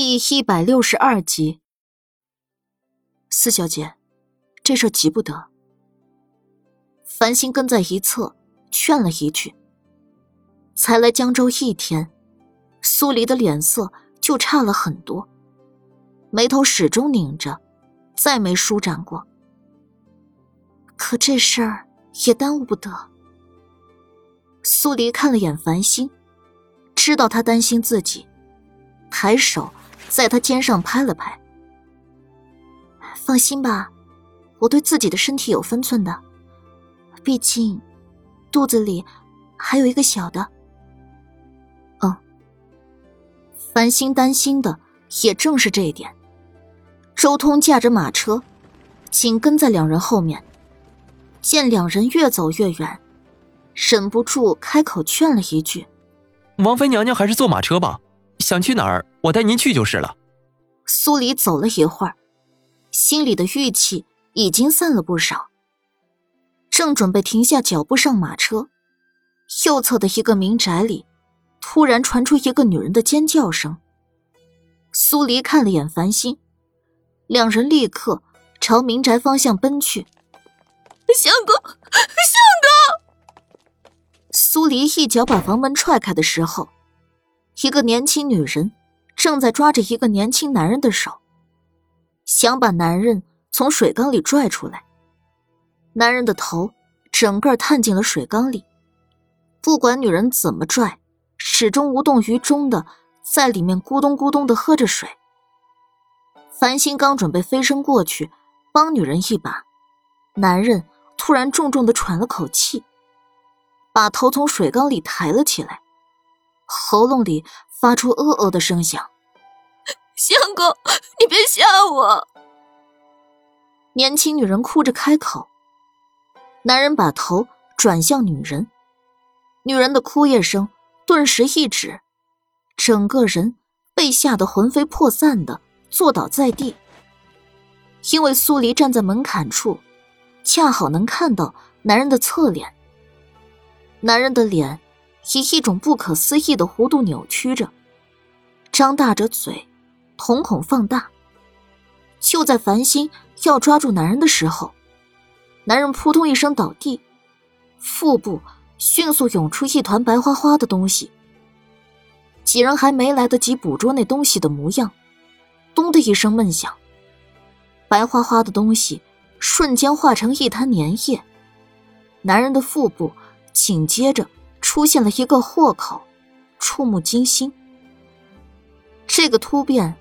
第一百六十二集，四小姐，这事急不得。繁星跟在一侧，劝了一句。才来江州一天，苏黎的脸色就差了很多，眉头始终拧着，再没舒展过。可这事儿也耽误不得。苏黎看了眼繁星，知道他担心自己，抬手。在他肩上拍了拍。放心吧，我对自己的身体有分寸的，毕竟肚子里还有一个小的。嗯，繁星担心的也正是这一点。周通驾着马车，紧跟在两人后面，见两人越走越远，忍不住开口劝了一句：“王妃娘娘还是坐马车吧。”想去哪儿，我带您去就是了。苏黎走了一会儿，心里的郁气已经散了不少，正准备停下脚步上马车，右侧的一个民宅里，突然传出一个女人的尖叫声。苏黎看了眼繁星，两人立刻朝民宅方向奔去。相公，相公！苏黎一脚把房门踹开的时候。一个年轻女人正在抓着一个年轻男人的手，想把男人从水缸里拽出来。男人的头整个探进了水缸里，不管女人怎么拽，始终无动于衷的在里面咕咚咕咚的喝着水。繁星刚准备飞身过去帮女人一把，男人突然重重的喘了口气，把头从水缸里抬了起来。喉咙里发出呃呃的声响，相公，你别吓我！年轻女人哭着开口。男人把头转向女人，女人的哭咽声顿时一止，整个人被吓得魂飞魄散的坐倒在地。因为苏黎站在门槛处，恰好能看到男人的侧脸，男人的脸。以一种不可思议的弧度扭曲着，张大着嘴，瞳孔放大。就在繁星要抓住男人的时候，男人扑通一声倒地，腹部迅速涌出一团白花花的东西。几人还没来得及捕捉那东西的模样，咚的一声闷响，白花花的东西瞬间化成一滩粘液，男人的腹部紧接着。出现了一个豁口，触目惊心。这个突变，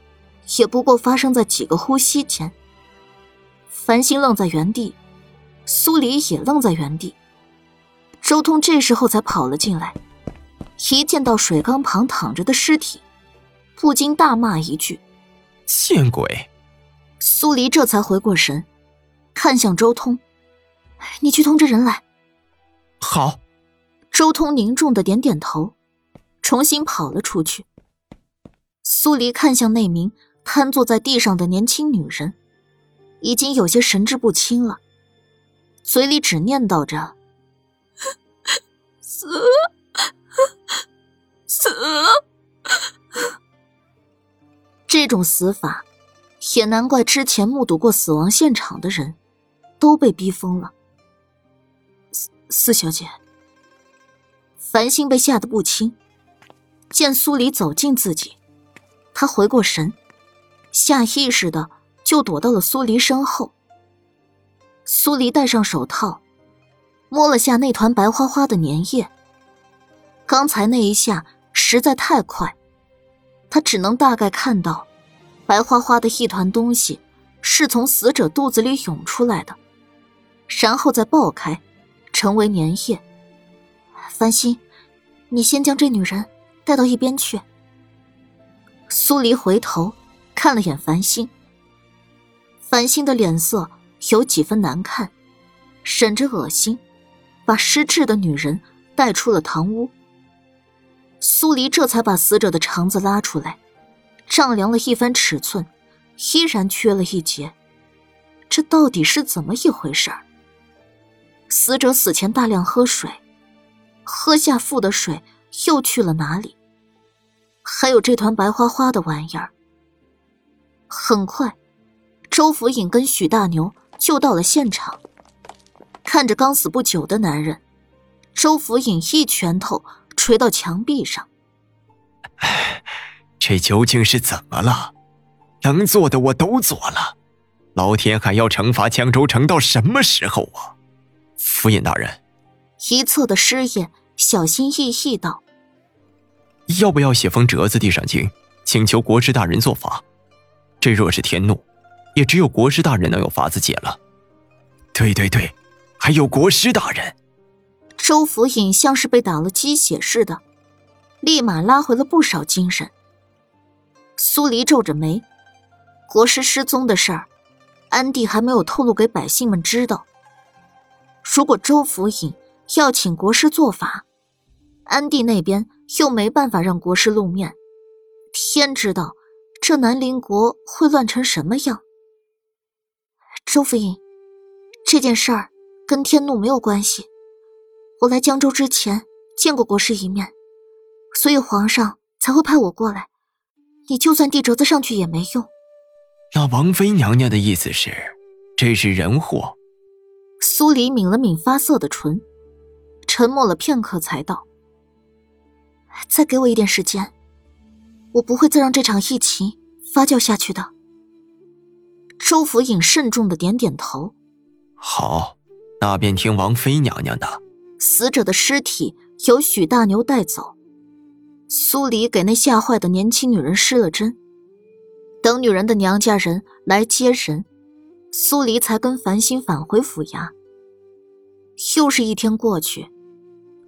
也不过发生在几个呼吸间。繁星愣在原地，苏黎也愣在原地。周通这时候才跑了进来，一见到水缸旁躺着的尸体，不禁大骂一句：“见鬼！”苏黎这才回过神，看向周通：“你去通知人来。”好。周通凝重的点点头，重新跑了出去。苏黎看向那名瘫坐在地上的年轻女人，已经有些神志不清了，嘴里只念叨着：“死，死。”这种死法，也难怪之前目睹过死亡现场的人，都被逼疯了。四四小姐。繁星被吓得不轻，见苏黎走近自己，他回过神，下意识的就躲到了苏黎身后。苏黎戴上手套，摸了下那团白花花的粘液。刚才那一下实在太快，他只能大概看到，白花花的一团东西是从死者肚子里涌出来的，然后再爆开，成为粘液。繁星，你先将这女人带到一边去。苏黎回头看了眼繁星，繁星的脸色有几分难看，忍着恶心，把失智的女人带出了堂屋。苏黎这才把死者的肠子拉出来，丈量了一番尺寸，依然缺了一截。这到底是怎么一回事儿？死者死前大量喝水。喝下腹的水又去了哪里？还有这团白花花的玩意儿，很快，周福尹跟许大牛就到了现场。看着刚死不久的男人，周福尹一拳头捶到墙壁上。这究竟是怎么了？能做的我都做了，老天还要惩罚江州城到什么时候啊？府尹大人，一侧的师爷小心翼翼道：“要不要写封折子递上京，请求国师大人做法？这若是天怒，也只有国师大人能有法子解了。”对对对，还有国师大人。周府尹像是被打了鸡血似的，立马拉回了不少精神。苏黎皱着眉，国师失踪的事儿，安帝还没有透露给百姓们知道。如果周府尹要请国师做法，安帝那边又没办法让国师露面，天知道这南陵国会乱成什么样。周府尹，这件事儿跟天怒没有关系。我来江州之前见过国师一面，所以皇上才会派我过来。你就算递折子上去也没用。那王妃娘娘的意思是，这是人祸。苏黎抿了抿发涩的唇，沉默了片刻，才道：“再给我一点时间，我不会再让这场疫情发酵下去的。”周府尹慎重的点点头：“好，那便听王妃娘娘的。”死者的尸体由许大牛带走。苏黎给那吓坏的年轻女人施了针，等女人的娘家人来接人，苏黎才跟繁星返回府衙。又是一天过去，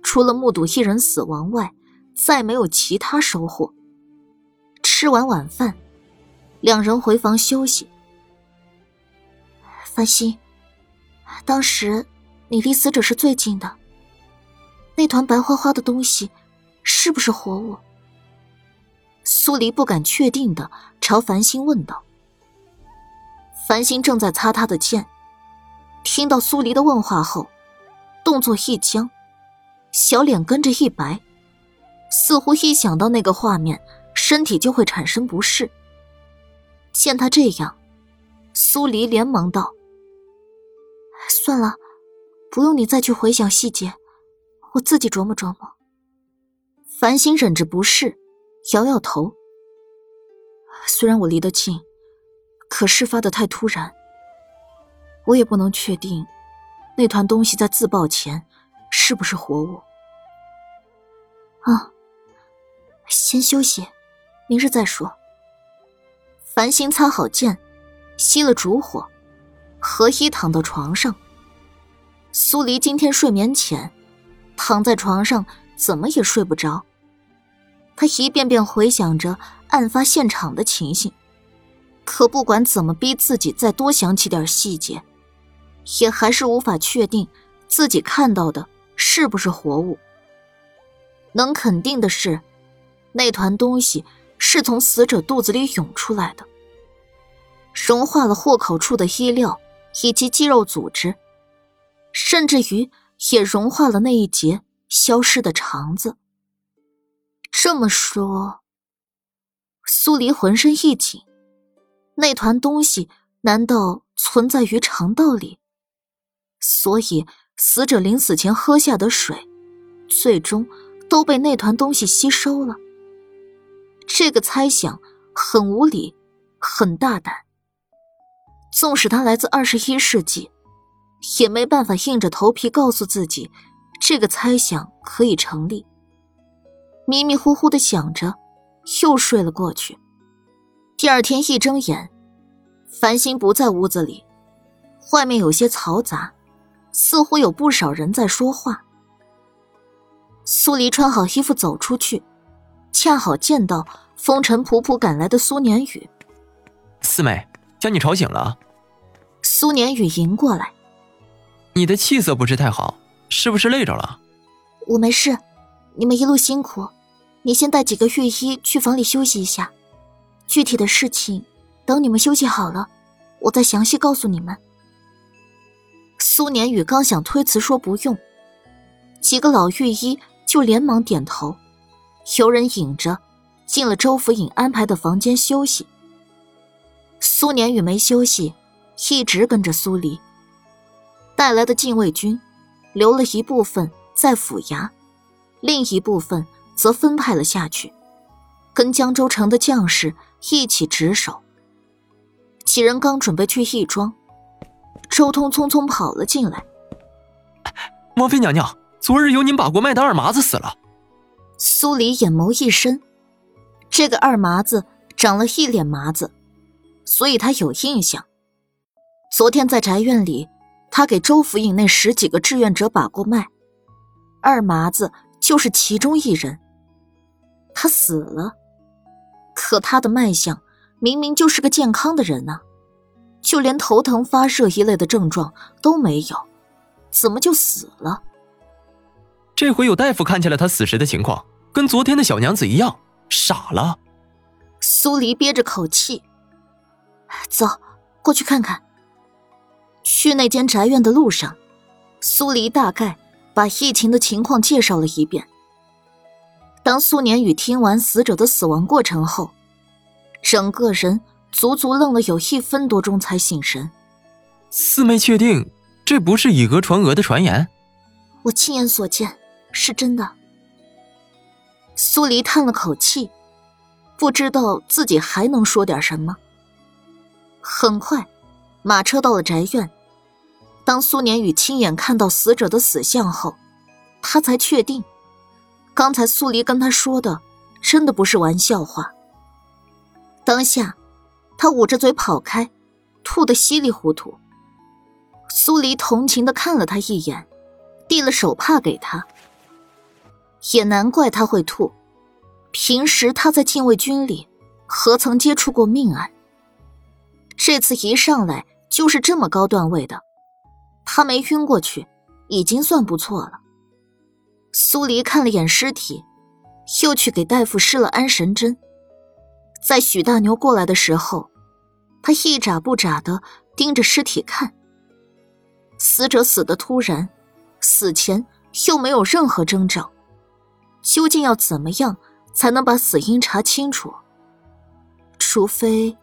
除了目睹一人死亡外，再没有其他收获。吃完晚饭，两人回房休息。繁星，当时你离死者是最近的，那团白花花的东西。是不是活物？苏黎不敢确定的朝繁星问道。繁星正在擦他的剑，听到苏黎的问话后，动作一僵，小脸跟着一白，似乎一想到那个画面，身体就会产生不适。见他这样，苏黎连忙道：“算了，不用你再去回想细节，我自己琢磨琢磨。”繁星忍着不适，摇摇头。虽然我离得近，可事发的太突然，我也不能确定那团东西在自爆前是不是活物。啊，先休息，明日再说。繁星擦好剑，熄了烛火，合衣躺到床上。苏黎今天睡眠浅，躺在床上怎么也睡不着。他一遍遍回想着案发现场的情形，可不管怎么逼自己再多想起点细节，也还是无法确定自己看到的是不是活物。能肯定的是，那团东西是从死者肚子里涌出来的，融化了豁口处的衣料以及肌肉组织，甚至于也融化了那一节消失的肠子。这么说，苏黎浑身一紧，那团东西难道存在于肠道里？所以死者临死前喝下的水，最终都被那团东西吸收了。这个猜想很无理，很大胆。纵使他来自二十一世纪，也没办法硬着头皮告诉自己，这个猜想可以成立。迷迷糊糊的想着，又睡了过去。第二天一睁眼，繁星不在屋子里，外面有些嘈杂，似乎有不少人在说话。苏黎穿好衣服走出去，恰好见到风尘仆仆赶来的苏年宇。四妹，将你吵醒了。苏年宇迎过来，你的气色不是太好，是不是累着了？我没事，你们一路辛苦。你先带几个御医去房里休息一下，具体的事情等你们休息好了，我再详细告诉你们。苏年宇刚想推辞说不用，几个老御医就连忙点头，有人引着进了周府尹安排的房间休息。苏年宇没休息，一直跟着苏黎。带来的禁卫军，留了一部分在府衙，另一部分则分派了下去，跟江州城的将士一起值守。几人刚准备去义庄，周通匆匆跑了进来。王妃娘娘，昨日由您把过脉的二麻子死了。苏黎眼眸一深，这个二麻子长了一脸麻子，所以他有印象。昨天在宅院里，他给周府尹那十几个志愿者把过脉，二麻子就是其中一人。他死了，可他的脉象明明就是个健康的人呐，就连头疼、发热一类的症状都没有，怎么就死了？这回有大夫看见了他死时的情况，跟昨天的小娘子一样，傻了。苏黎憋着口气，走过去看看。去那间宅院的路上，苏黎大概把疫情的情况介绍了一遍。当苏年宇听完死者的死亡过程后，整个人足足愣了有一分多钟才醒神。四妹确定这不是以讹传讹的传言？我亲眼所见。是真的。苏黎叹了口气，不知道自己还能说点什么。很快，马车到了宅院。当苏年宇亲眼看到死者的死相后，他才确定，刚才苏黎跟他说的真的不是玩笑话。当下，他捂着嘴跑开，吐得稀里糊涂。苏黎同情的看了他一眼，递了手帕给他。也难怪他会吐，平时他在禁卫军里何曾接触过命案？这次一上来就是这么高段位的，他没晕过去，已经算不错了。苏黎看了眼尸体，又去给大夫施了安神针。在许大牛过来的时候，他一眨不眨的盯着尸体看。死者死的突然，死前又没有任何征兆。究竟要怎么样才能把死因查清楚？除非，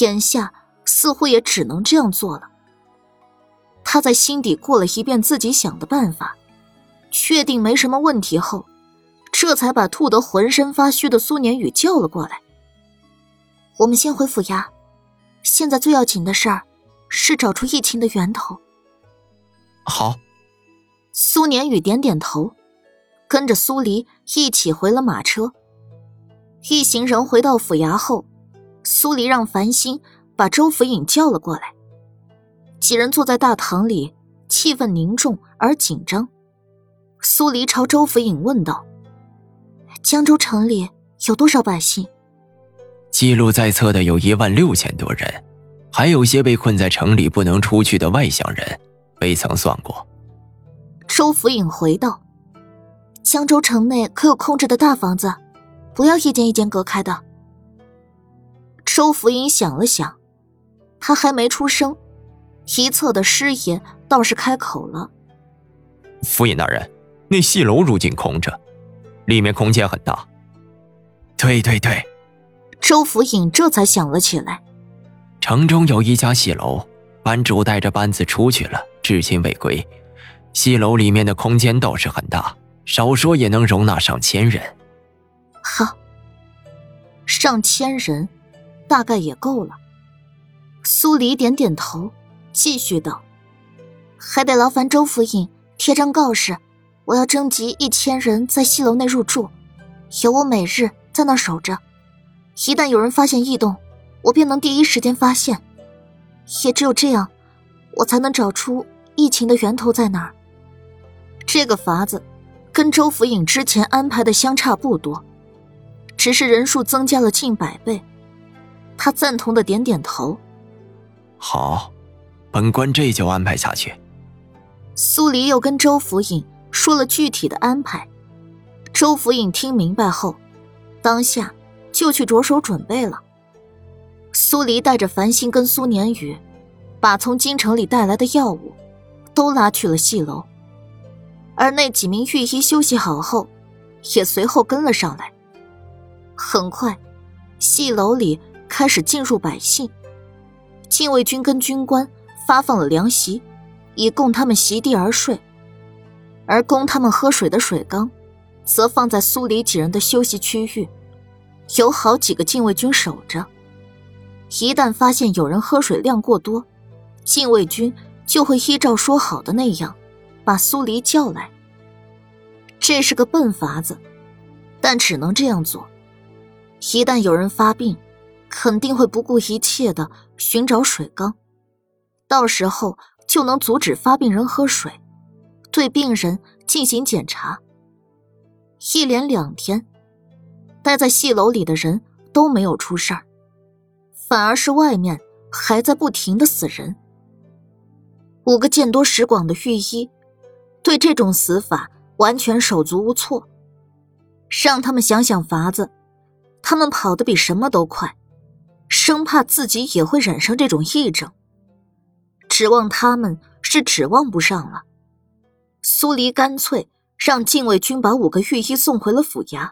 眼下似乎也只能这样做了。他在心底过了一遍自己想的办法，确定没什么问题后，这才把吐得浑身发虚的苏年宇叫了过来。我们先回府衙，现在最要紧的事儿是找出疫情的源头。好。苏年宇点点头。跟着苏黎一起回了马车。一行人回到府衙后，苏黎让繁星把周府尹叫了过来。几人坐在大堂里，气氛凝重而紧张。苏黎朝周府尹问道：“江州城里有多少百姓？”记录在册的有一万六千多人，还有些被困在城里不能出去的外乡人，未曾算过。周府尹回道。江州城内可有空置的大房子？不要一间一间隔开的。周福尹想了想，他还没出声，一侧的师爷倒是开口了：“府尹大人，那戏楼如今空着，里面空间很大。”对对对，周福尹这才想了起来：城中有一家戏楼，班主带着班子出去了，至今未归。戏楼里面的空间倒是很大。少说也能容纳上千人。好，上千人，大概也够了。苏黎点点头，继续道：“还得劳烦周府尹贴张告示，我要征集一千人在西楼内入住，由我每日在那守着。一旦有人发现异动，我便能第一时间发现。也只有这样，我才能找出疫情的源头在哪儿。这个法子。”跟周府尹之前安排的相差不多，只是人数增加了近百倍。他赞同的点点头。好，本官这就安排下去。苏黎又跟周府尹说了具体的安排。周府尹听明白后，当下就去着手准备了。苏黎带着繁星跟苏年宇，把从京城里带来的药物，都拉去了戏楼。而那几名御医休息好后，也随后跟了上来。很快，戏楼里开始进入百姓。禁卫军跟军官发放了凉席，以供他们席地而睡，而供他们喝水的水缸，则放在苏黎几人的休息区域，有好几个禁卫军守着。一旦发现有人喝水量过多，禁卫军就会依照说好的那样，把苏黎叫来。这是个笨法子，但只能这样做。一旦有人发病，肯定会不顾一切的寻找水缸，到时候就能阻止发病人喝水，对病人进行检查。一连两天，待在戏楼里的人都没有出事儿，反而是外面还在不停的死人。五个见多识广的御医，对这种死法完全手足无措，让他们想想法子。他们跑得比什么都快，生怕自己也会染上这种疫症。指望他们是指望不上了。苏黎干脆让禁卫军把五个御医送回了府衙，